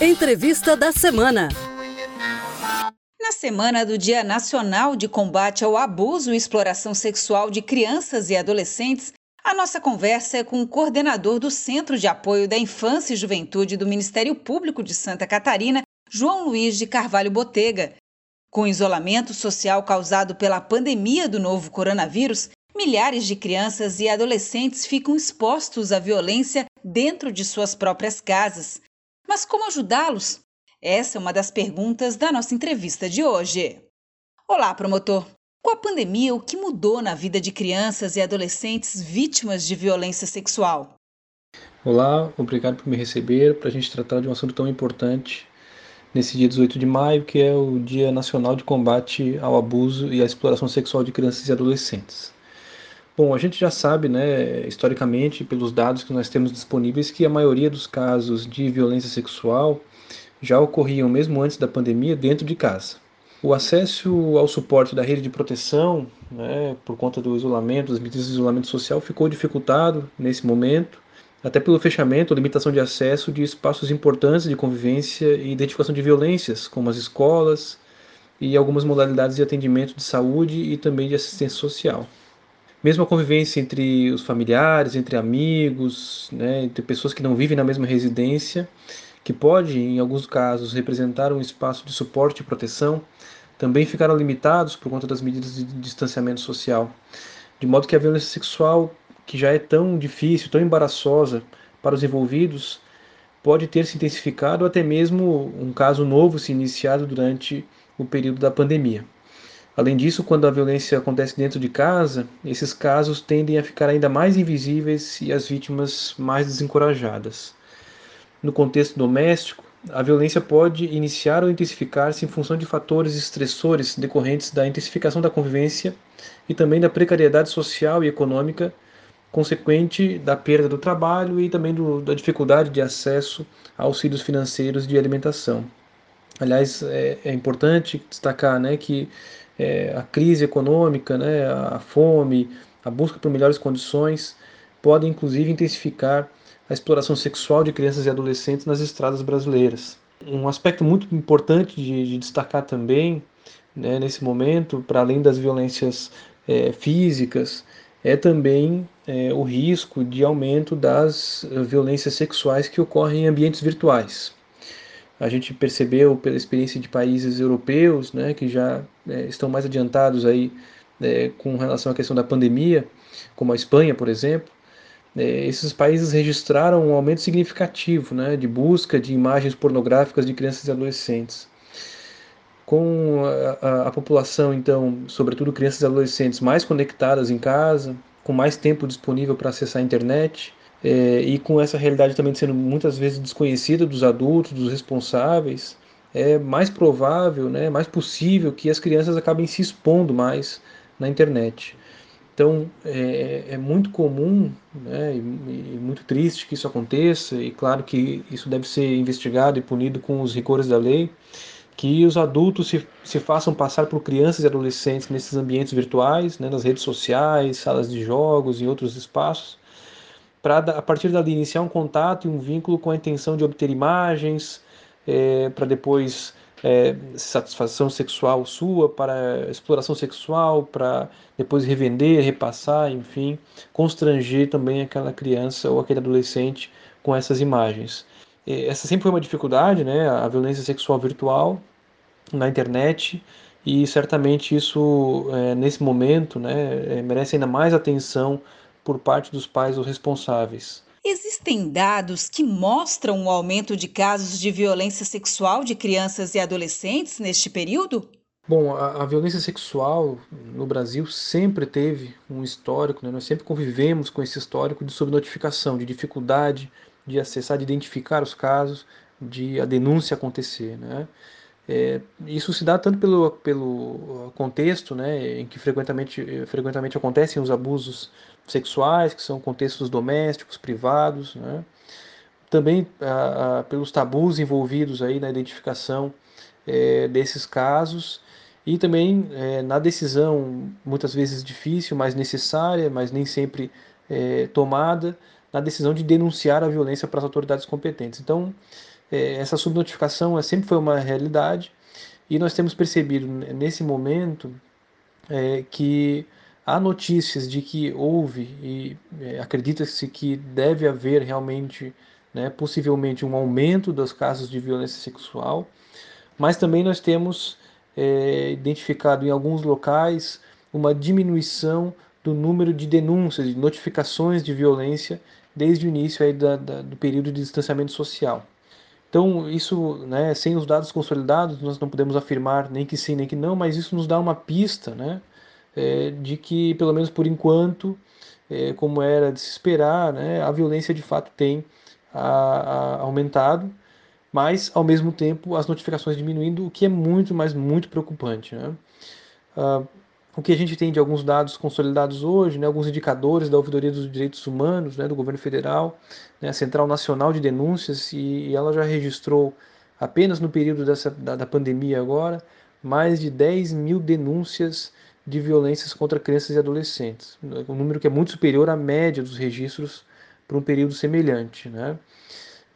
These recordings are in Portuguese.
Entrevista da semana. Na semana do Dia Nacional de Combate ao Abuso e Exploração Sexual de Crianças e Adolescentes, a nossa conversa é com o coordenador do Centro de Apoio da Infância e Juventude do Ministério Público de Santa Catarina, João Luiz de Carvalho Botega. Com o isolamento social causado pela pandemia do novo coronavírus, milhares de crianças e adolescentes ficam expostos à violência dentro de suas próprias casas. Mas como ajudá-los? Essa é uma das perguntas da nossa entrevista de hoje. Olá, promotor. Com a pandemia, o que mudou na vida de crianças e adolescentes vítimas de violência sexual? Olá, obrigado por me receber para a gente tratar de um assunto tão importante nesse dia 18 de maio, que é o Dia Nacional de Combate ao Abuso e à Exploração Sexual de Crianças e Adolescentes. Bom, a gente já sabe, né, historicamente, pelos dados que nós temos disponíveis, que a maioria dos casos de violência sexual já ocorriam mesmo antes da pandemia dentro de casa. O acesso ao suporte da rede de proteção, né, por conta do isolamento, das medidas de isolamento social, ficou dificultado nesse momento, até pelo fechamento limitação de acesso de espaços importantes de convivência e identificação de violências, como as escolas e algumas modalidades de atendimento de saúde e também de assistência social. Mesmo a convivência entre os familiares, entre amigos, né, entre pessoas que não vivem na mesma residência, que pode, em alguns casos, representar um espaço de suporte e proteção, também ficaram limitados por conta das medidas de distanciamento social. De modo que a violência sexual, que já é tão difícil, tão embaraçosa para os envolvidos, pode ter se intensificado ou até mesmo um caso novo se iniciado durante o período da pandemia. Além disso, quando a violência acontece dentro de casa, esses casos tendem a ficar ainda mais invisíveis e as vítimas mais desencorajadas no contexto doméstico, a violência pode iniciar ou intensificar-se em função de fatores estressores decorrentes da intensificação da convivência e também da precariedade social e econômica consequente da perda do trabalho e também do, da dificuldade de acesso a auxílios financeiros de alimentação. Aliás, é, é importante destacar né, que é, a crise econômica, né, a fome, a busca por melhores condições podem inclusive intensificar a exploração sexual de crianças e adolescentes nas estradas brasileiras. Um aspecto muito importante de, de destacar também né, nesse momento, para além das violências é, físicas, é também é, o risco de aumento das violências sexuais que ocorrem em ambientes virtuais. A gente percebeu pela experiência de países europeus, né, que já é, estão mais adiantados aí é, com relação à questão da pandemia, como a Espanha, por exemplo, é, esses países registraram um aumento significativo né, de busca de imagens pornográficas de crianças e adolescentes. Com a, a, a, população, então, sobretudo crianças e adolescentes, mais conectadas em casa, com mais tempo disponível para acessar a internet, é, e com essa realidade também sendo muitas vezes desconhecida dos adultos, dos responsáveis, é mais provável, né, mais possível que as crianças acabem se expondo mais na internet. Então é, é muito comum né, e, e, muito triste que isso aconteça, e claro que isso deve ser investigado e punido com os rigores da lei, que os adultos se, se façam passar por crianças e adolescentes nesses ambientes virtuais, né, nas redes sociais, salas de jogos e outros espaços, para a partir dali iniciar um contato e um vínculo com a intenção de obter imagens, é, para depois é, satisfação sexual sua, para exploração sexual, para depois revender, repassar, enfim, constranger também aquela criança ou aquele adolescente com essas imagens. Essa sempre foi uma dificuldade, né, a violência sexual virtual na internet, e certamente isso, é, nesse momento, né, é, merece ainda mais atenção por parte dos pais ou responsáveis. Existem dados que mostram o aumento de casos de violência sexual de crianças e adolescentes neste período? Bom, a, a violência sexual no Brasil sempre teve um histórico, né? nós sempre convivemos com esse histórico de subnotificação, de dificuldade de acessar, de identificar os casos, de a denúncia acontecer. Né? É, isso se dá tanto pelo, pelo contexto né, em que frequentemente, frequentemente acontecem os abusos sexuais, que são contextos domésticos, privados, né? também ah, ah, pelos tabus envolvidos aí na identificação é, desses casos e também é, na decisão muitas vezes difícil, mas necessária, mas nem sempre é, tomada, na decisão de denunciar a violência para as autoridades competentes. Então, essa subnotificação sempre foi uma realidade e nós temos percebido nesse momento que há notícias de que houve e é, acredita-se que deve haver realmente, né, possivelmente, um aumento dos casos de violência sexual, mas também nós temos é, identificado em alguns locais uma diminuição do número de denúncias, de notificações de violência desde o início aí da, da, do período de distanciamento social. Então, isso, né, sem os dados consolidados, nós não podemos afirmar nem que sim, nem que não, mas isso nos dá uma pista né, é, de que, pelo menos por enquanto, é, como era de se esperar, né, a violência de fato tem a, a, aumentado, mas, ao mesmo tempo, as notificações diminuindo, o que é muito, mas muito preocupante. Né? Ah, o que a gente tem de alguns dados consolidados hoje, né, alguns indicadores da Ouvidoria dos Direitos Humanos, né, do governo federal, né, a Central Nacional de Denúncias, e, e, ela já registrou, apenas no período dessa, da, da pandemia agora, mais de 10 mil denúncias de violências contra crianças e adolescentes, um número que é muito superior à média dos registros para um período semelhante. Né?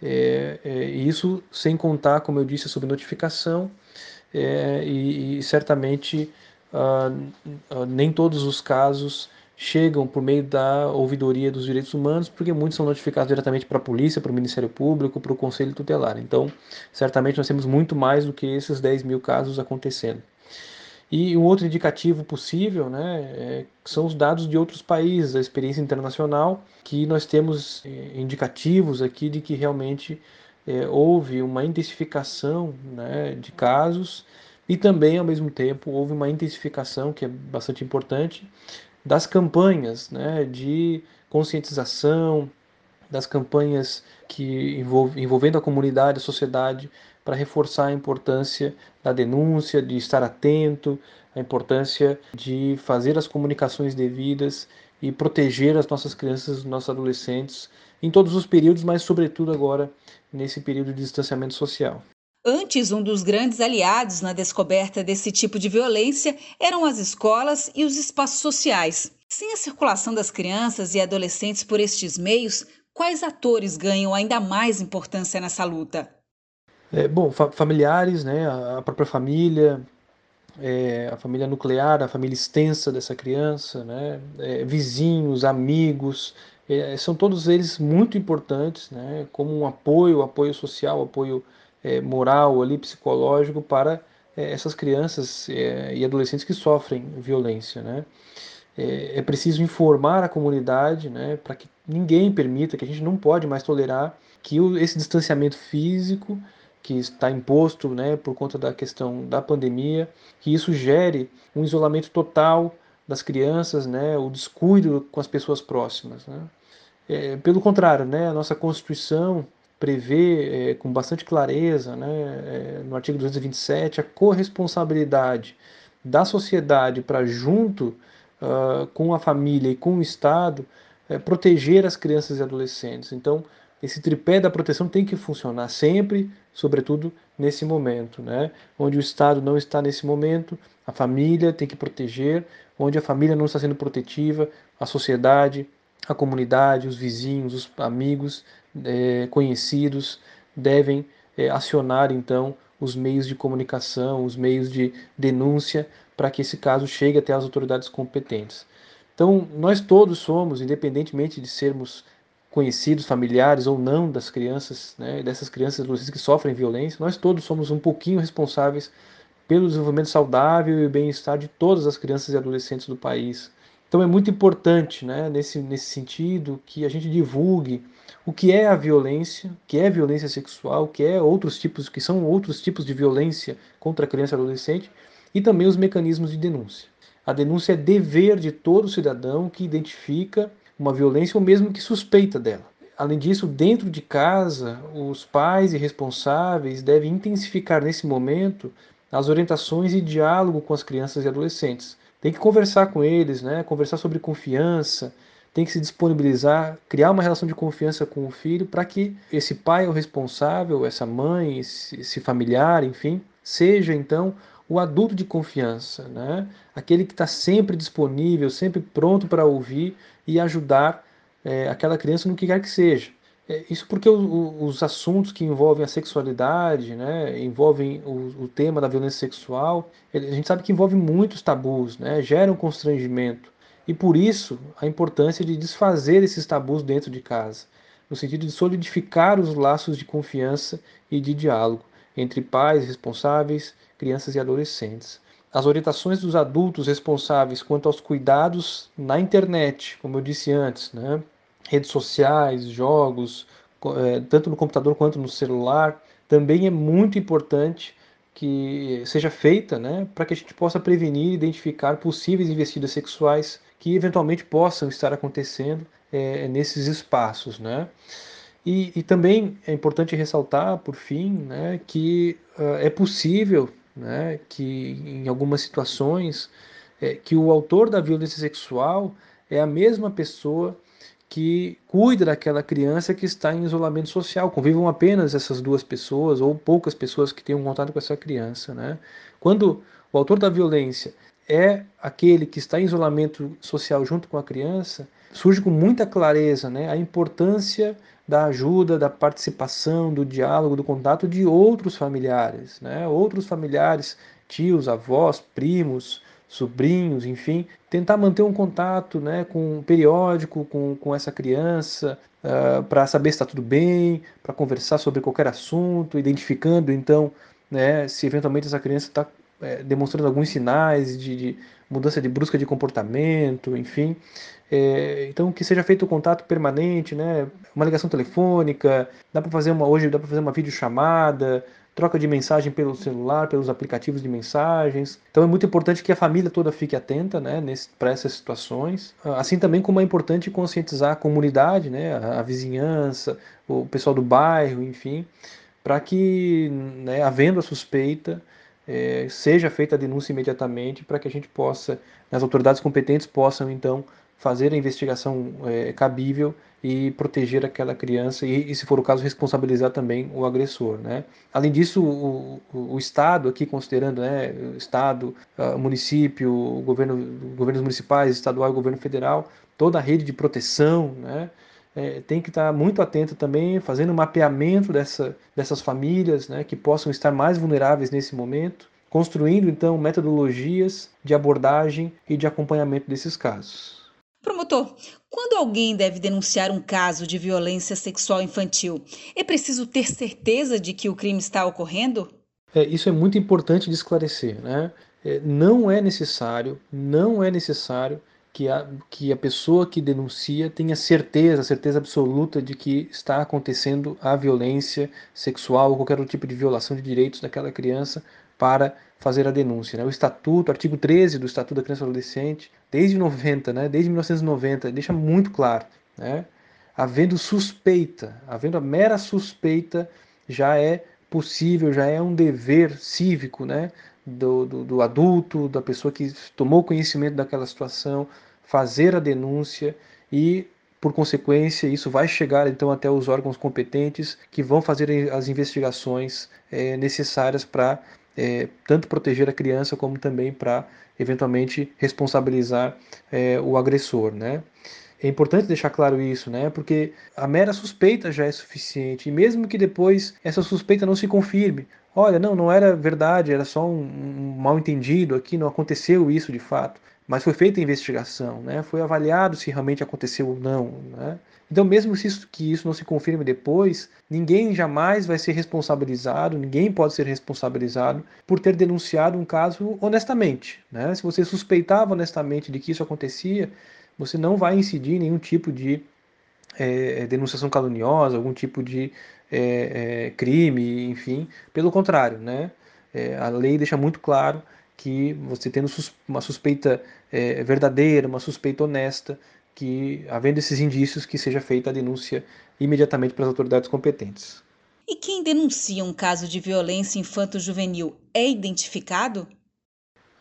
É, é, isso sem contar, como eu disse, sobre notificação é, e, e certamente uh, nem todos os casos chegam por meio da ouvidoria dos direitos humanos, porque muitos são notificados diretamente para a polícia, para o Ministério Público, para o Conselho Tutelar. Então, certamente nós temos muito mais do que esses 10 mil casos acontecendo. E um outro indicativo possível né, é, são os dados de outros países, a experiência internacional, que nós temos é, indicativos aqui de que realmente é, houve uma intensificação né, de casos e também, ao mesmo tempo, houve uma intensificação, que é bastante importante, das campanhas né, de conscientização, das campanhas que envolve, envolvendo a comunidade, a sociedade, para reforçar a importância da denúncia, de estar atento, a importância de fazer as comunicações devidas e proteger as nossas crianças, os nossos adolescentes em todos os períodos, mas sobretudo agora nesse período de distanciamento social. Antes, um dos grandes aliados na descoberta desse tipo de violência eram as escolas e os espaços sociais. Sem a circulação das crianças e adolescentes por estes meios, quais atores ganham ainda mais importância nessa luta? É, bom, fa familiares, né, a própria família, é, a família nuclear, a família extensa dessa criança, né, é, vizinhos, amigos, é, são todos eles muito importantes, né, como um apoio, apoio social, apoio é, moral ali psicológico para é, essas crianças e adolescentes que sofrem violência, né? É, preciso informar a comunidade, né, para que ninguém permita, que a gente não pode mais tolerar que esse distanciamento físico que está imposto, né, por conta da questão da pandemia, que isso gere um isolamento total das crianças, né, o descuido com as pessoas próximas, né? É, pelo contrário, né, a nossa Constituição prevê é, com bastante clareza, né, é, no artigo 227, a corresponsabilidade da sociedade para, junto uh, com a família e com o Estado, é, proteger as crianças e adolescentes. Então, esse tripé da proteção tem que funcionar sempre, sobretudo nesse momento, né? Onde o Estado não está nesse momento, a família tem que proteger, onde a família não está sendo protetiva, a sociedade, a comunidade, os vizinhos, os amigos é, conhecidos devem é, acionar então os meios de comunicação, os meios de denúncia para que esse caso chegue até as autoridades competentes. Então, nós todos somos, independentemente de sermos conhecidos, familiares ou não das crianças, né, dessas crianças adolescentes que sofrem violência, nós todos somos um pouquinho responsáveis pelo desenvolvimento saudável e bem-estar de todas as crianças e adolescentes do país. Então é muito importante, né, nesse, nesse sentido, que a gente divulgue o que é a violência, o que é violência sexual, o que é outros tipos, que são outros tipos de violência contra a criança e adolescente, e também os mecanismos de denúncia. A denúncia é dever de todo cidadão que identifica uma violência ou mesmo que suspeita dela. Além disso, dentro de casa, os pais e responsáveis devem intensificar nesse momento as orientações e diálogo com as crianças e adolescentes. Tem que conversar com eles, né? conversar sobre confiança, tem que se disponibilizar, criar uma relação de confiança com o filho para que esse pai o responsável, essa mãe, esse familiar, enfim, seja então o adulto de confiança, né? aquele que está sempre disponível, sempre pronto para ouvir e ajudar é, aquela criança no que quer que seja. É, isso porque o, o, os assuntos que envolvem a sexualidade, né, envolvem o, o, tema da violência sexual, a gente sabe que envolve muitos tabus, né, geram constrangimento. E por isso a importância de desfazer esses tabus dentro de casa, no sentido de solidificar os laços de confiança e de diálogo entre pais responsáveis, crianças e adolescentes. As orientações dos adultos responsáveis quanto aos cuidados na internet, como eu disse antes, né, redes sociais, jogos, é, tanto no computador quanto no celular, também é muito importante que seja feita né, para que a gente possa prevenir e identificar possíveis investidas sexuais que eventualmente possam estar acontecendo é, nesses espaços. Né? E, e, também é importante ressaltar, por fim, né, que uh, é possível né, que em algumas situações é, que o autor da violência sexual é a mesma pessoa que cuida daquela criança que está em isolamento social. Convivam apenas essas duas pessoas ou poucas pessoas que tenham contato com essa criança. Né? Quando o autor da violência é aquele que está em isolamento social junto com a criança, surge com muita clareza né, a importância da ajuda, da participação, do diálogo, do contato de outros familiares, né? outros familiares, tios, avós, primos, sobrinhos, enfim, tentar manter um contato né, com periódico com, com essa criança, uh, ah, para saber se está tudo bem, para conversar sobre qualquer assunto, identificando então né, se eventualmente essa criança está é, demonstrando alguns sinais de, de, mudança de brusca de comportamento, enfim. É, então que seja feito o contato permanente, né, uma ligação telefônica, dá para fazer uma hoje dá para fazer uma videochamada, troca de mensagem pelo celular, pelos aplicativos de mensagens. Então é muito importante que a família toda fique atenta né, para essas situações. Assim também como é importante conscientizar a comunidade, né, a, a vizinhança, o pessoal do bairro, enfim, para que, né, havendo a suspeita, é, seja feita a denúncia imediatamente para que a gente possa, as autoridades competentes possam então fazer a investigação é, cabível e proteger aquela criança e, e, se for o caso, responsabilizar também o agressor. Né? Além disso, o, o, o Estado, aqui considerando né, Estado, uh, município, governo, governos municipais, estadual e governo federal, toda a rede de proteção, né, é, tem que estar muito atento também, fazendo mapeamento dessa, dessas famílias né, que possam estar mais vulneráveis nesse momento, construindo então metodologias de abordagem e de acompanhamento desses casos. Promotor, quando alguém deve denunciar um caso de violência sexual infantil, é preciso ter certeza de que o crime está ocorrendo? É, isso é muito importante de esclarecer. Né? É, não é necessário, não é necessário que a, que a pessoa que denuncia tenha certeza, certeza absoluta de que está acontecendo a violência sexual ou qualquer outro tipo de violação de direitos daquela criança para fazer a denúncia. Né? O Estatuto, artigo 13 do Estatuto da Criança e Adolescente, desde 90, né? desde 1990, deixa muito claro, né? havendo suspeita, havendo a mera suspeita, já é possível, já é um dever cívico né? Do, do, do adulto, da pessoa que tomou conhecimento daquela situação, fazer a denúncia e por consequência, isso vai chegar então até os órgãos competentes que vão fazer as investigações é, necessárias para é, tanto proteger a criança como também para eventualmente responsabilizar é, o agressor, né? É importante deixar claro isso, né? Porque a mera suspeita já é suficiente. E mesmo que depois essa suspeita não se confirme, olha, não, não era verdade, era só um, um mal entendido aqui, não aconteceu isso de fato. Mas foi feita a investigação, né? Foi avaliado se realmente aconteceu ou não, né? Então, mesmo isso, que isso não se confirme depois, ninguém jamais vai ser responsabilizado, ninguém pode ser responsabilizado por ter denunciado um caso honestamente. Né? Se você suspeitava honestamente de que isso acontecia, você não vai incidir em nenhum tipo de é, denunciação caluniosa, algum tipo de é, é, crime, enfim. Pelo contrário, né? É, a lei deixa muito claro que você tendo uma suspeita é, verdadeira, uma suspeita honesta, que, havendo esses indícios, que seja feita a denúncia imediatamente para as autoridades competentes. E quem denuncia um caso de violência infanto-juvenil é identificado?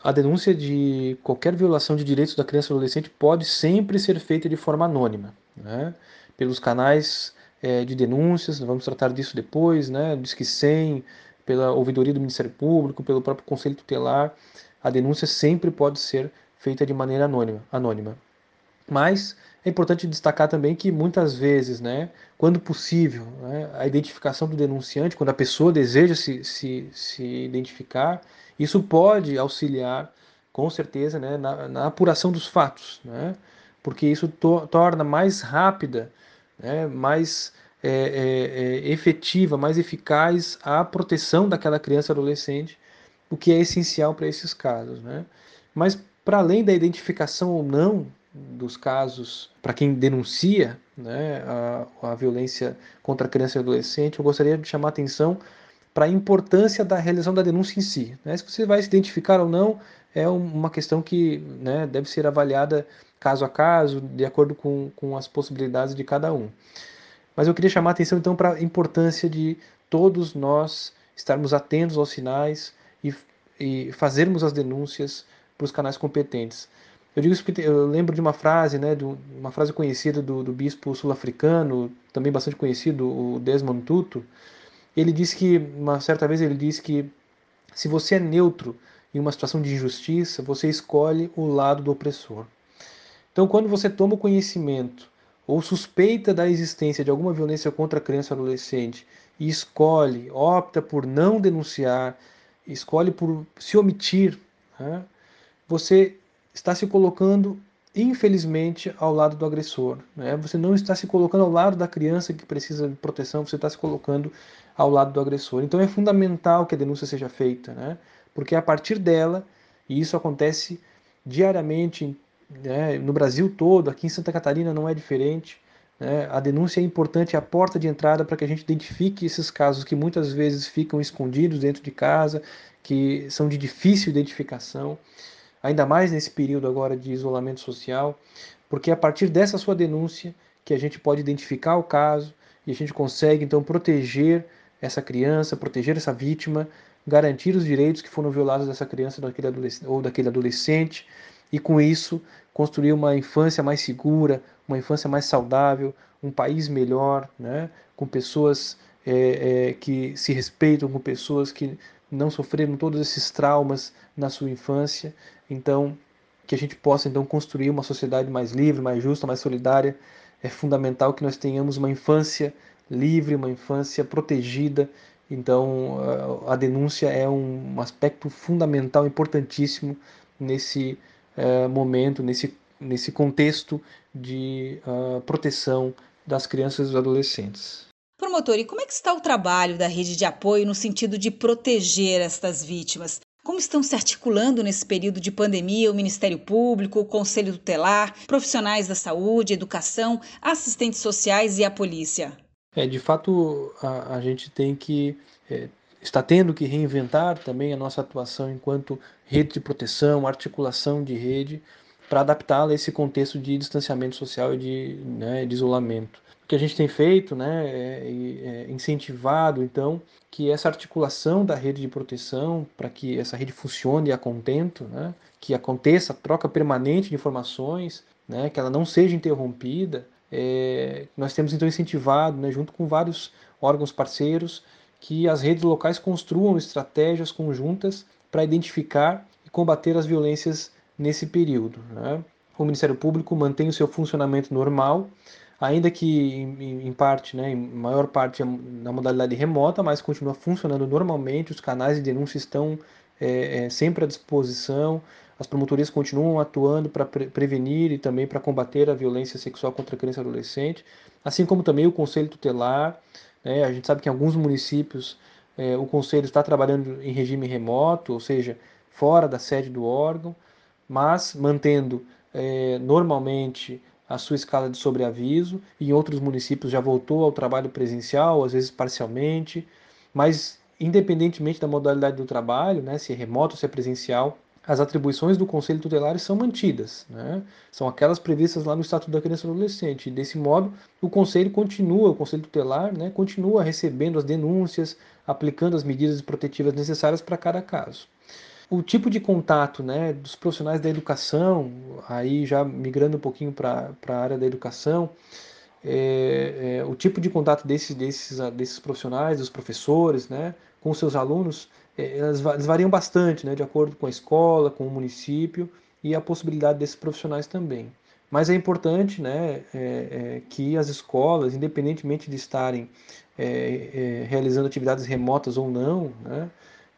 A denúncia de qualquer violação de direitos da criança ou adolescente pode sempre ser feita de forma anônima, né? pelos canais é, de denúncias, vamos tratar disso depois, né? Disque 100, pela ouvidoria do Ministério Público, pelo próprio Conselho Tutelar, a denúncia sempre pode ser feita de maneira anônima. anônima. Mas é importante destacar também que muitas vezes, né, quando possível, né, a identificação do denunciante, quando a pessoa deseja se, se, se identificar, isso pode auxiliar, com certeza, né, na, na apuração dos fatos, né, porque isso to torna mais rápida, né, mais é, é, é, efetiva, mais eficaz a proteção daquela criança adolescente, o que é essencial para esses casos. Né? Mas, para além da identificação ou não dos casos, para quem denuncia né, a, a violência contra a criança e adolescente, eu gostaria de chamar a atenção para a importância da realização da denúncia em si. Né? Se você vai se identificar ou não, é uma questão que né, deve ser avaliada caso a caso, de acordo com, com as possibilidades de cada um. Mas eu queria chamar a atenção então para a importância de todos nós estarmos atentos aos sinais e, e fazermos as denúncias para os canais competentes. Eu digo isso porque eu lembro de uma frase, né, de uma frase conhecida do, do bispo sul-africano, também bastante conhecido, o Desmond Tutu. Ele disse que, uma certa vez, ele disse que se você é neutro em uma situação de injustiça, você escolhe o lado do opressor. Então, quando você toma conhecimento ou suspeita da existência de alguma violência contra a criança ou adolescente e escolhe, opta por não denunciar, escolhe por se omitir, né? você está se colocando, infelizmente, ao lado do agressor. Né? Você não está se colocando ao lado da criança que precisa de proteção, você está se colocando ao lado do agressor. Então é fundamental que a denúncia seja feita, né? porque é a partir dela, e isso acontece diariamente né, no Brasil todo, aqui em Santa Catarina não é diferente. Né, a denúncia é importante, é a porta de entrada para que a gente identifique esses casos que muitas vezes ficam escondidos dentro de casa, que são de difícil identificação, ainda mais nesse período agora de isolamento social, porque é a partir dessa sua denúncia que a gente pode identificar o caso e a gente consegue então proteger essa criança, proteger essa vítima, garantir os direitos que foram violados dessa criança daquele ou daquele adolescente e com isso construir uma infância mais segura, uma infância mais saudável, um país melhor, né? com pessoas é, é, que se respeitam, com pessoas que não sofreram todos esses traumas na sua infância. Então, que a gente possa então construir uma sociedade mais livre, mais justa, mais solidária. É fundamental que nós tenhamos uma infância livre, uma infância protegida. Então, a denúncia é um aspecto fundamental, importantíssimo nesse é, momento, nesse, nesse contexto de uh, proteção das crianças e dos adolescentes. Promotor, e como é que está o trabalho da rede de apoio no sentido de proteger estas vítimas? Como estão se articulando nesse período de pandemia o Ministério Público, o Conselho Tutelar, profissionais da saúde, educação, assistentes sociais e a polícia? É, de fato, a, a gente tem que é, está tendo que reinventar também a nossa atuação enquanto rede de proteção, articulação de rede, para adaptá-la a esse contexto de distanciamento social e de, né, de isolamento. O que a gente tem feito né, é, é incentivado, então, que essa articulação da rede de proteção, para que essa rede funcione a contento, né, que aconteça a troca permanente de informações, né, que ela não seja interrompida, é, nós temos então incentivado, né, junto com vários órgãos parceiros, que as redes locais construam estratégias conjuntas para identificar e combater as violências nesse período. Né? O Ministério Público mantém o seu funcionamento normal, ainda que em, parte, né, em maior parte na modalidade remota, mas continua funcionando normalmente, os canais de denúncia estão é, é, sempre à disposição, as promotorias continuam atuando para pre prevenir e também para combater a violência sexual contra a criança e adolescente, assim como também o Conselho Tutelar, é, a gente sabe que em alguns municípios é, o conselho está trabalhando em regime remoto, ou seja, fora da sede do órgão, mas mantendo é, normalmente a sua escala de sobreaviso. Em outros municípios já voltou ao trabalho presencial, às vezes parcialmente, mas independentemente da modalidade do trabalho, né, se é remoto se é presencial, as atribuições do Conselho Tutelar são mantidas, né? são aquelas previstas lá no Estatuto da Criança e do Adolescente. Desse modo, o Conselho continua, o Conselho Tutelar, né, continua recebendo as denúncias, aplicando as medidas protetivas necessárias para cada caso. O tipo de contato né, dos profissionais da educação, aí já migrando um pouquinho para a área da educação, é, é, o tipo de contato desses, desses, desses profissionais, dos professores, né, com seus alunos, elas, elas variam bastante, né, de acordo com a escola, com o município e a possibilidade desses profissionais também. Mas é importante né, é, é, que as escolas, independentemente de estarem é, é realizando atividades remotas ou não, né,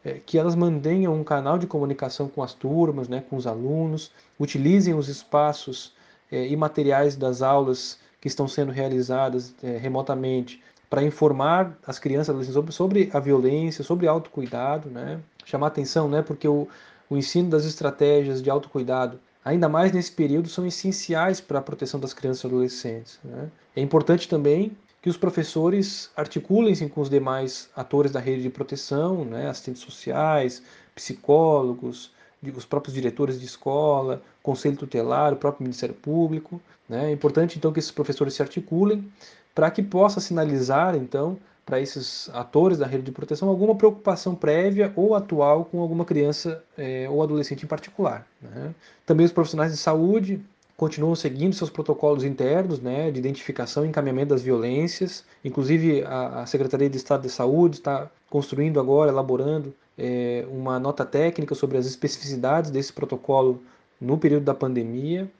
é, que elas mantenham um canal de comunicação com as turmas, né, com os alunos, utilizem os espaços é, e materiais das aulas que estão sendo realizadas é, remotamente para informar as crianças sobre, sobre a violência, sobre autocuidado, né? chamar atenção, né? porque o, o ensino das estratégias de autocuidado, ainda mais nesse período, são essenciais para a proteção das crianças e adolescentes. Né? É importante também que os professores articulem-se com os demais atores da rede de proteção, né, assistentes sociais, psicólogos, os próprios diretores de escola, conselho tutelar, o próprio Ministério Público. Né? É importante então que esses professores se articulem para que possa sinalizar então para esses atores da rede de proteção alguma preocupação prévia ou atual com alguma criança é, ou adolescente em particular. Né? Também os profissionais de saúde continuam seguindo seus protocolos internos né, de identificação e encaminhamento das violências. Inclusive, a, a Secretaria de Estado de Saúde está construindo agora, elaborando é, uma nota técnica sobre as especificidades desse protocolo no período da pandemia.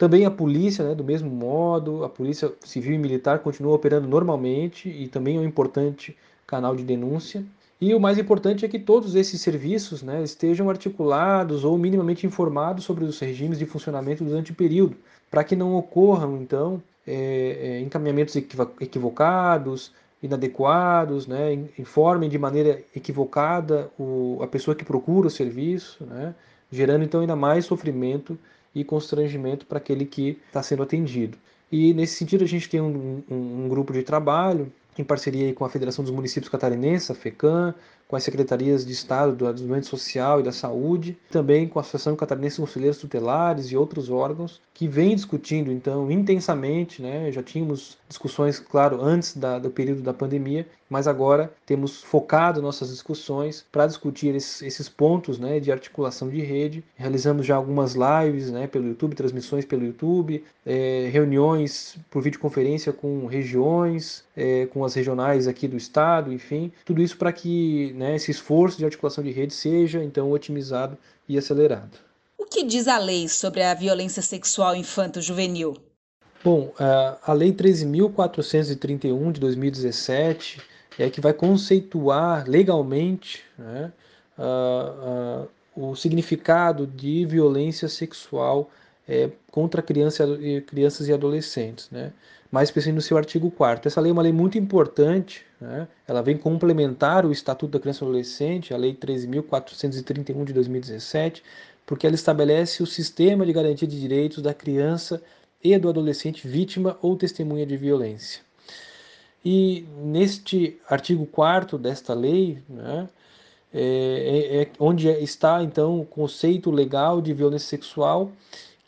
Também a polícia, né, do mesmo modo, a polícia civil e militar continua operando normalmente e também é um importante canal de denúncia. E o mais importante é que todos esses serviços né, estejam articulados ou minimamente informados sobre os regimes de funcionamento durante o período, para que não ocorram, então, é, é, encaminhamentos equivocados, inadequados, né, informem de maneira equivocada o, a pessoa que procura o serviço, né, gerando então ainda mais sofrimento e constrangimento para aquele que está sendo atendido. E nesse sentido a gente tem um, um, um grupo de trabalho em parceria com a Federação dos Municípios Catarinenses, a FECAM, com as secretarias de Estado do Desenvolvimento Social e da Saúde, também com a Associação Catarinense de Conselheiros Tutelares e outros órgãos, que vem discutindo, então, intensamente, né? já tínhamos discussões, claro, antes da, do período da pandemia, mas agora temos focado nossas discussões para discutir esses, esses, pontos né, de articulação de rede. Realizamos já algumas lives né, pelo YouTube, transmissões pelo YouTube, é, reuniões por videoconferência com regiões, é, com as regionais aqui do estado, enfim, tudo isso para que né, esse esforço de articulação de rede seja então otimizado e acelerado. O que diz a lei sobre a violência sexual infanto-juvenil? Bom, a Lei 13.431 de 2017 é que vai conceituar legalmente né, o significado de violência sexual é, contra criança, crianças e adolescentes. Né? Mais especificamente no seu artigo 4 Essa lei é uma lei muito importante, né? ela vem complementar o Estatuto da Criança e Adolescente, a Lei 13.431 de 2017, porque ela estabelece o sistema de garantia de direitos da criança e do adolescente vítima ou testemunha de violência. E neste artigo 4 desta lei, né, é, é, é onde está então o conceito legal de violência sexual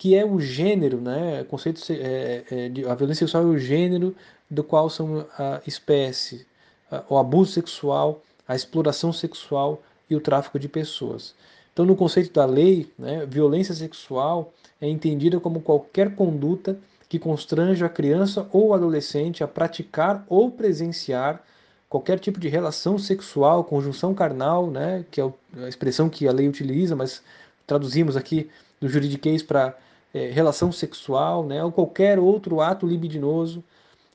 que é o gênero, né? O conceito é, é, de, a violência sexual é o gênero do qual são a espécie, a, o abuso sexual, a exploração sexual e o tráfico de pessoas. Então, no conceito da lei, né, violência sexual é entendida como qualquer conduta que constrange a criança ou adolescente a praticar ou presenciar qualquer tipo de relação sexual, conjunção carnal, né, que é a expressão que a lei utiliza, mas traduzimos aqui do juridiquês para é, relação sexual, né, ou qualquer outro ato libidinoso,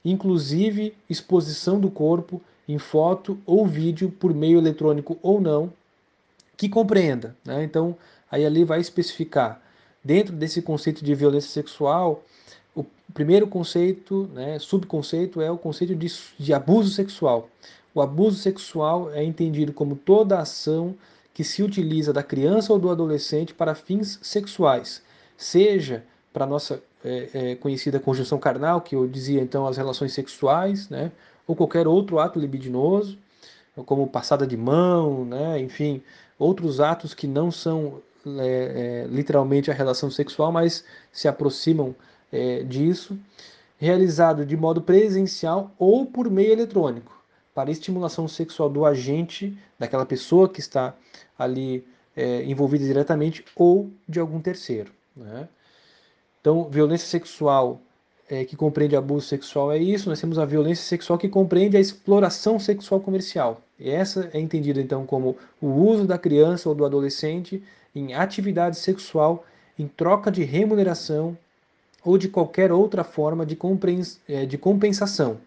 inclusive exposição do corpo em foto ou vídeo por meio eletrônico ou não, que compreenda. Né? Então, aí a lei vai especificar, dentro desse conceito de violência sexual, o primeiro conceito, né, subconceito, é o conceito de, de abuso sexual. O abuso sexual é entendido como toda ação que se utiliza da criança ou do adolescente para fins sexuais, seja para a nossa é, é, conhecida conjunção carnal, que eu dizia então as relações sexuais, né, ou qualquer outro ato libidinoso, como passada de mão, né, enfim, outros atos que não são é, é literalmente a relação sexual, mas se aproximam é, disso, realizado de modo presencial ou por meio eletrônico, para estimulação sexual do agente, daquela pessoa que está ali é, envolvida diretamente, ou de algum terceiro. Né? Então, violência sexual é, que compreende abuso sexual é isso, nós temos a violência sexual que compreende a exploração sexual comercial. E essa é entendida então como o uso da criança ou do adolescente em atividade sexual em troca de remuneração ou de qualquer outra forma de, é, de compensação,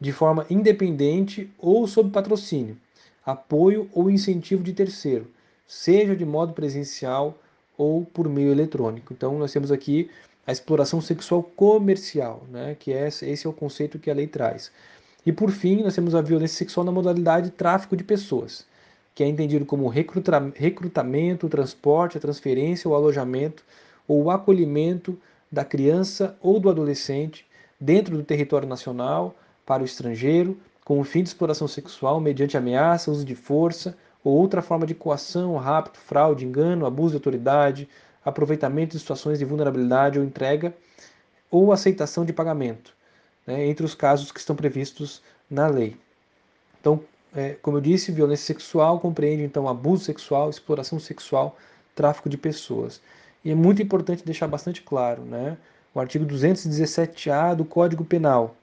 de forma independente ou sob patrocínio, apoio ou incentivo de terceiro, seja de modo presencial ou por meio eletrônico. Então, nós temos aqui a exploração sexual comercial, né, que é, esse é o conceito que a lei traz. E por fim, nós temos a violência sexual na modalidade tráfico de pessoas, que é entendido como recruta recrutamento, transporte, transferência ou alojamento ou o acolhimento da criança ou do adolescente dentro do território nacional para o estrangeiro, com o fim de exploração sexual mediante ameaça, uso de força ou outra forma de coação, rapto, fraude, engano, abuso de autoridade, aproveitamento de situações de vulnerabilidade ou entrega ou aceitação de pagamento, né, entre os casos que estão previstos na lei. Então, é, como eu disse, violência sexual compreende então abuso sexual, exploração sexual, tráfico de pessoas. E é muito importante deixar bastante claro, né? O artigo 217-A do Código Penal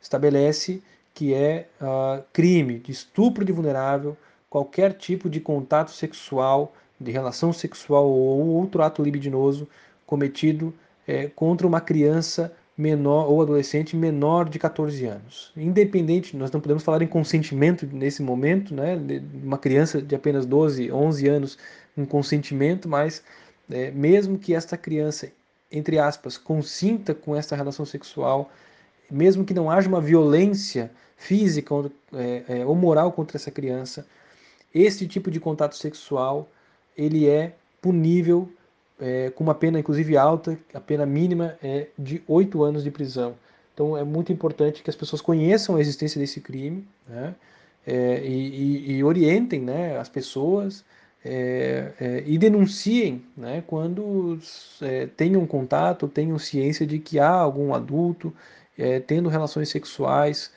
estabelece que é uh, crime de estupro de vulnerável qualquer tipo de contato sexual, de relação sexual ou outro ato libidinoso cometido é, contra uma criança menor ou adolescente menor de 14 anos. Independente, nós não podemos falar em consentimento nesse momento, né? Uma criança de apenas 12, 11 anos, um consentimento, mas é, mesmo que esta criança, entre aspas, consinta com esta relação sexual, mesmo que não haja uma violência física é, é, ou moral contra essa criança, esse tipo de contato sexual ele é punível é, com uma pena inclusive alta, a pena mínima é de oito anos de prisão. Então é muito importante que as pessoas conheçam a existência desse crime né? É, e, e, e, orientem né, as pessoas é, é, e denunciem né, quando é, tenham contato, tenham ciência de que há algum adulto é, tendo relações sexuais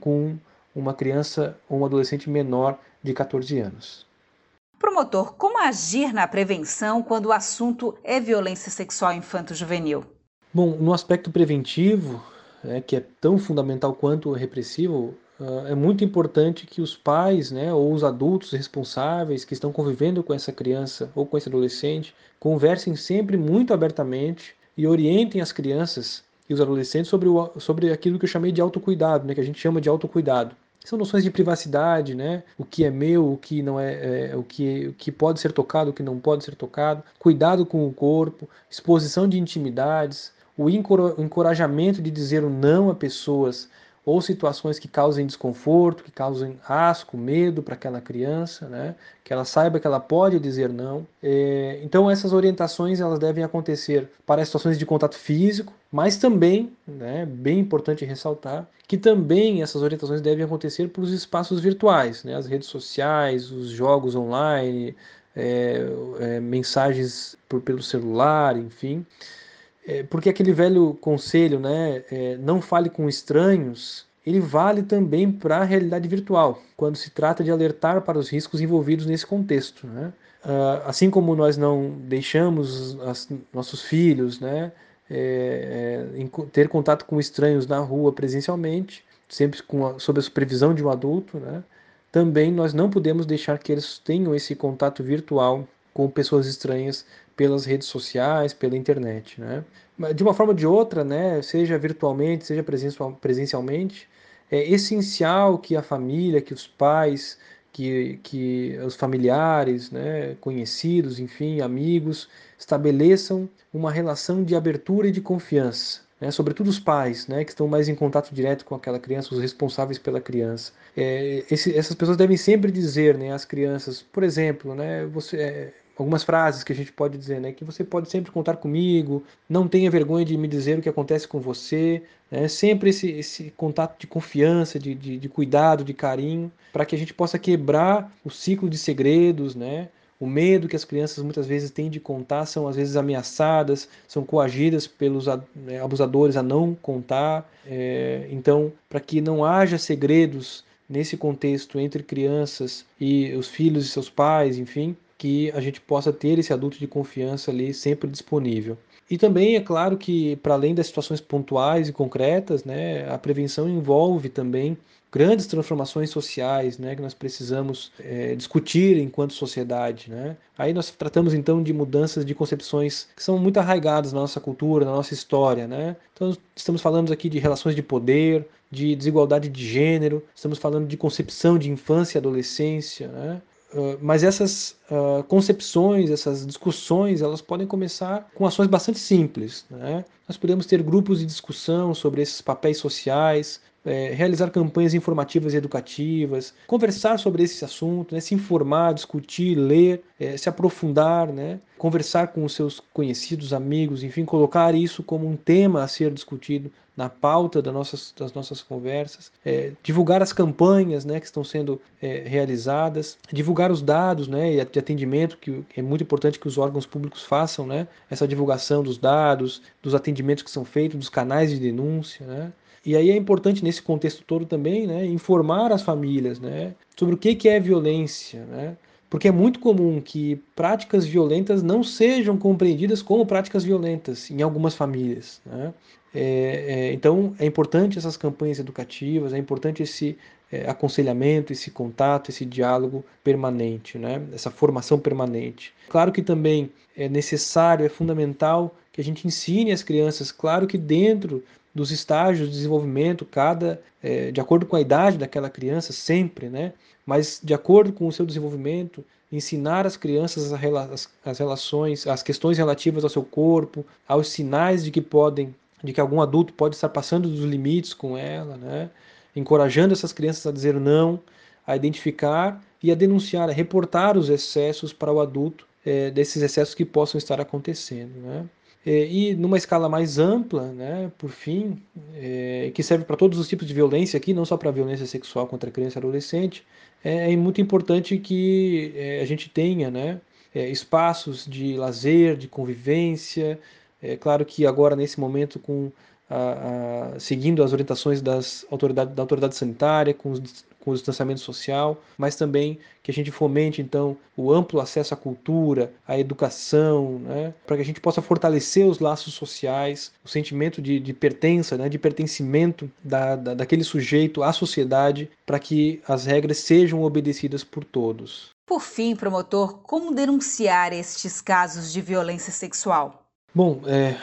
com uma criança ou um adolescente menor de 14 anos. Promotor, como agir na prevenção quando o assunto é violência sexual infanto-juvenil? Bom, no aspecto preventivo, é, que é tão fundamental quanto o repressivo, Uh, é muito importante que os pais, né, ou os adultos responsáveis que estão convivendo com essa criança ou com esse adolescente, conversem sempre muito abertamente e orientem as crianças e os adolescentes sobre, o, sobre aquilo que eu chamei de autocuidado, né, que a gente chama de autocuidado. São noções de privacidade, né? O que é meu, o que não é, é o, que, o que pode ser tocado, o que não pode ser tocado, cuidado com o corpo, exposição de intimidades, o encorajamento de dizer o não a pessoas ou situações que causem desconforto, que causem asco, medo para aquela criança, né? que ela saiba que ela pode dizer não. É, então essas orientações elas devem acontecer para situações de contato físico, mas também, né, bem importante ressaltar, que também essas orientações devem acontecer para os espaços virtuais, né, as redes sociais, os jogos online, é, é, mensagens por, pelo celular, enfim é, porque aquele velho conselho, né, é, não fale com estranhos, ele vale também para a realidade virtual, quando se trata de alertar para os riscos envolvidos nesse contexto. Né? Uh, assim como nós não deixamos as, nossos filhos né, é, é, ter contato com estranhos na rua presencialmente, sempre a, sob a supervisão de um adulto, né, também nós não podemos deixar que eles tenham esse contato virtual com pessoas estranhas pelas redes sociais, pela internet, né? De uma forma ou de outra, né, seja virtualmente, seja presencialmente, é essencial que a família, que os pais, que, que os familiares, né, conhecidos, enfim, amigos, estabeleçam uma relação de abertura e de confiança. Né, sobretudo os pais, né, que estão mais em contato direto com aquela criança, os responsáveis pela criança. É, esse, essas pessoas devem sempre dizer né, às crianças, por exemplo, né, você, é, algumas frases que a gente pode dizer, né? Que você pode sempre contar comigo, não tenha vergonha de me dizer o que acontece com você, né? Sempre esse, esse contato de confiança, de, de, de cuidado, de carinho, para que a gente possa quebrar o ciclo de segredos, né? O medo que as crianças muitas vezes têm de contar, são às vezes ameaçadas, são coagidas pelos né, abusadores a não contar. É, então, para que não haja segredos nesse contexto entre crianças e os filhos e seus pais, enfim, que a gente possa ter esse adulto de confiança ali sempre disponível. E também é claro que, para além das situações pontuais e concretas, né, a prevenção envolve também grandes transformações sociais né, que nós precisamos é, discutir enquanto sociedade. Né? Aí nós tratamos então de mudanças de concepções que são muito arraigadas na nossa cultura, na nossa história. Né? Então estamos falando aqui de relações de poder, de desigualdade de gênero, estamos falando de concepção de infância e adolescência, né? Uh, mas essas uh, concepções, essas discussões, elas podem começar com ações bastante simples. Né? Nós podemos ter grupos de discussão sobre esses papéis sociais, é, realizar campanhas informativas e educativas, conversar sobre esse assunto, né, se informar, discutir, ler, é, se aprofundar, né, conversar com os seus conhecidos, amigos, enfim, colocar isso como um tema a ser discutido na pauta das nossas, das nossas conversas, é, divulgar as campanhas né, que estão sendo é, realizadas, divulgar os dados né, de atendimento, que é muito importante que os órgãos públicos façam né, essa divulgação dos dados, dos atendimentos que são feitos, dos canais de denúncia. Né, e aí é importante nesse contexto todo também, né, informar as famílias, né, sobre o que que é violência, né? Porque é muito comum que práticas violentas não sejam compreendidas como práticas violentas em algumas famílias. Né? É, é, então é importante essas campanhas educativas, é importante esse é, aconselhamento, esse contato, esse diálogo permanente, né? essa formação permanente. Claro que também é necessário, é fundamental que a gente ensine as crianças, claro que dentro dos estágios de desenvolvimento, cada é, de acordo com a idade daquela criança, sempre, né? Mas de acordo com o seu desenvolvimento, ensinar as crianças as, as relações, as questões relativas ao seu corpo, aos sinais de que podem, de que algum adulto pode estar passando dos limites com ela, né? Encorajando essas crianças a dizer não, a identificar e a denunciar, a reportar os excessos para o adulto é, desses excessos que possam estar acontecendo, né? É, e numa escala mais ampla, né, por fim, é, que serve para todos os tipos de violência aqui, não só para violência sexual contra criança e adolescente, é, é muito importante que é, a gente tenha né, é, espaços de lazer, de convivência. É claro que agora, nesse momento, com a, a, seguindo as orientações das autoridade, da autoridade sanitária, com os com o distanciamento social, mas também que a gente fomente então o amplo acesso à cultura, à educação, né, para que a gente possa fortalecer os laços sociais, o sentimento de, de pertença, né, de pertencimento da, da, daquele sujeito à sociedade, para que as regras sejam obedecidas por todos. Por fim, promotor, como denunciar estes casos de violência sexual? Bom, é,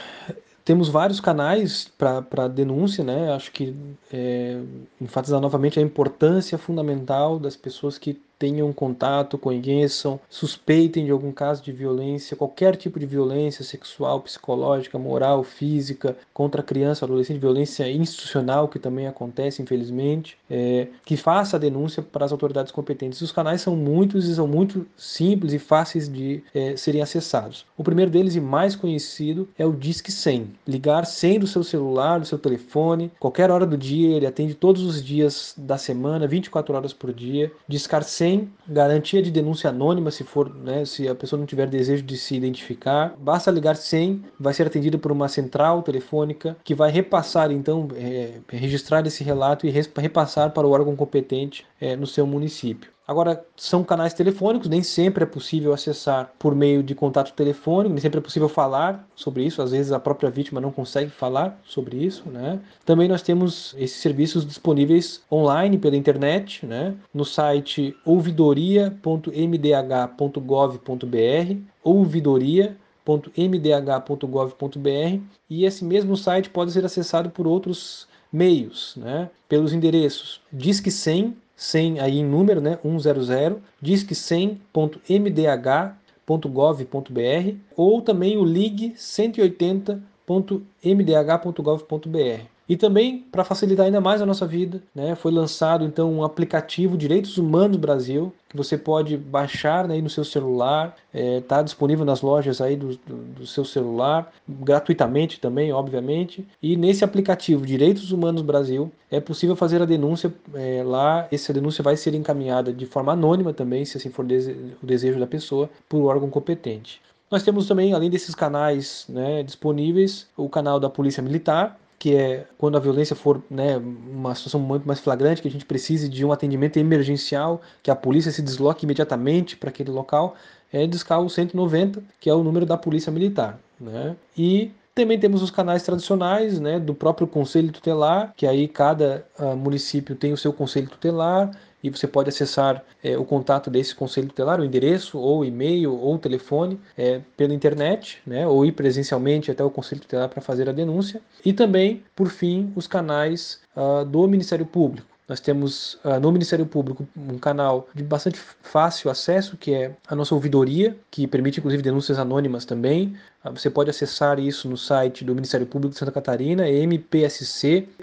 temos vários canais para denúncia, né? Acho que é, enfatizar novamente a importância fundamental das pessoas que tenham contato, conheçam, suspeitem de algum caso de violência, qualquer tipo de violência sexual, psicológica, moral, física, contra criança, adolescente, violência institucional, que também acontece, infelizmente, é, que faça a denúncia para as autoridades competentes. Os canais são muitos e são muito simples e fáceis de é, serem acessados. O primeiro deles e mais conhecido é o Disque 100. Ligar 100 do seu celular, do seu telefone, qualquer hora do dia, ele atende todos os dias da semana, 24 horas por dia. Discar 100 garantia de denúncia anônima se for, né, se a pessoa não tiver desejo de se identificar. Basta ligar 100, vai ser atendido por uma central telefônica que vai repassar então é, registrar esse relato e repassar para o órgão competente é, no seu município. Agora, são canais telefônicos, nem sempre é possível acessar por meio de contato telefônico, nem sempre é possível falar sobre isso, às vezes a própria vítima não consegue falar sobre isso. Né? Também nós temos esses serviços disponíveis online pela internet, né? no site ouvidoria.mdh.gov.br, ouvidoria.mdh.gov.br, e esse mesmo site pode ser acessado por outros meios, né? pelos endereços disque 100 100 aí em número, né, 100, disque 100.mdh.gov.br ou também o lig 180.mdh.gov.br. E também, para facilitar ainda mais a nossa vida, né, foi lançado então um aplicativo Direitos Humanos Brasil, que você pode baixar né, no seu celular, está é, tá disponível nas lojas aí do, do, do, seu celular, gratuitamente também, obviamente. E nesse aplicativo Direitos Humanos Brasil é possível fazer a denúncia é, lá. Essa denúncia vai ser encaminhada de forma anônima também, se assim for o desejo da pessoa, por um órgão competente. Nós temos também, além desses canais né, disponíveis, o canal da Polícia Militar, que é quando a violência for né, uma situação muito mais flagrante, que a gente precise de um atendimento emergencial, que a polícia se desloque imediatamente para aquele local, é discar o 190, que é o número da polícia militar. Né? E Também temos os canais tradicionais, né, do próprio conselho tutelar, que aí cada uh, município tem o seu conselho tutelar e você pode acessar é, o contato desse conselho tutelar, o endereço, ou e-mail, ou telefone, é, pela internet, né, ou ir presencialmente até o conselho tutelar para fazer a denúncia. E também, por fim, os canais uh, do Ministério Público. Nós temos uh, no Ministério Público um canal de bastante fácil acesso, que é a nossa ouvidoria, que permite inclusive denúncias anônimas também. Uh, você pode acessar isso no site do Ministério Público de Santa Catarina, mpsc.mp.br,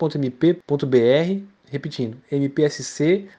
repetindo, mpsc.mp.br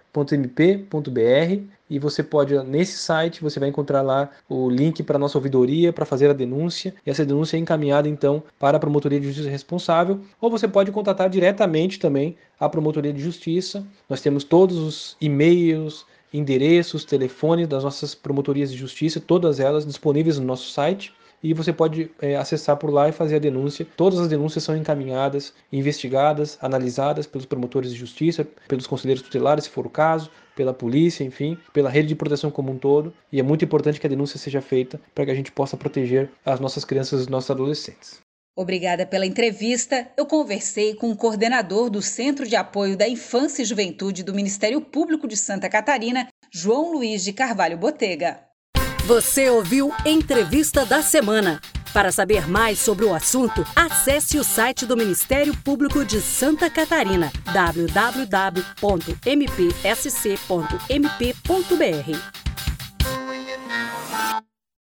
e você pode nesse site você vai encontrar lá o link para nossa ouvidoria para fazer a denúncia. E essa denúncia é encaminhada então para a promotoria de justiça responsável. Ou você pode contatar diretamente também a promotoria de justiça. Nós temos todos os e-mails, endereços, telefones das nossas promotorias de justiça, todas elas disponíveis no nosso site e você pode é, acessar por lá e fazer a denúncia. Todas as denúncias são encaminhadas, investigadas, analisadas pelos promotores de justiça, pelos conselheiros tutelares, se for o caso, pela polícia, enfim, pela rede de proteção como um todo. E é muito importante que a denúncia seja feita para que a gente possa proteger as nossas crianças e os nossos adolescentes. Obrigada pela entrevista. Eu conversei com o coordenador do Centro de Apoio da Infância e Juventude do Ministério Público de Santa Catarina, João Luiz de Carvalho Botega. Você ouviu Entrevista da Semana. Para saber mais sobre o assunto, acesse o site do Ministério Público de Santa Catarina, www.mpsc.mp.br.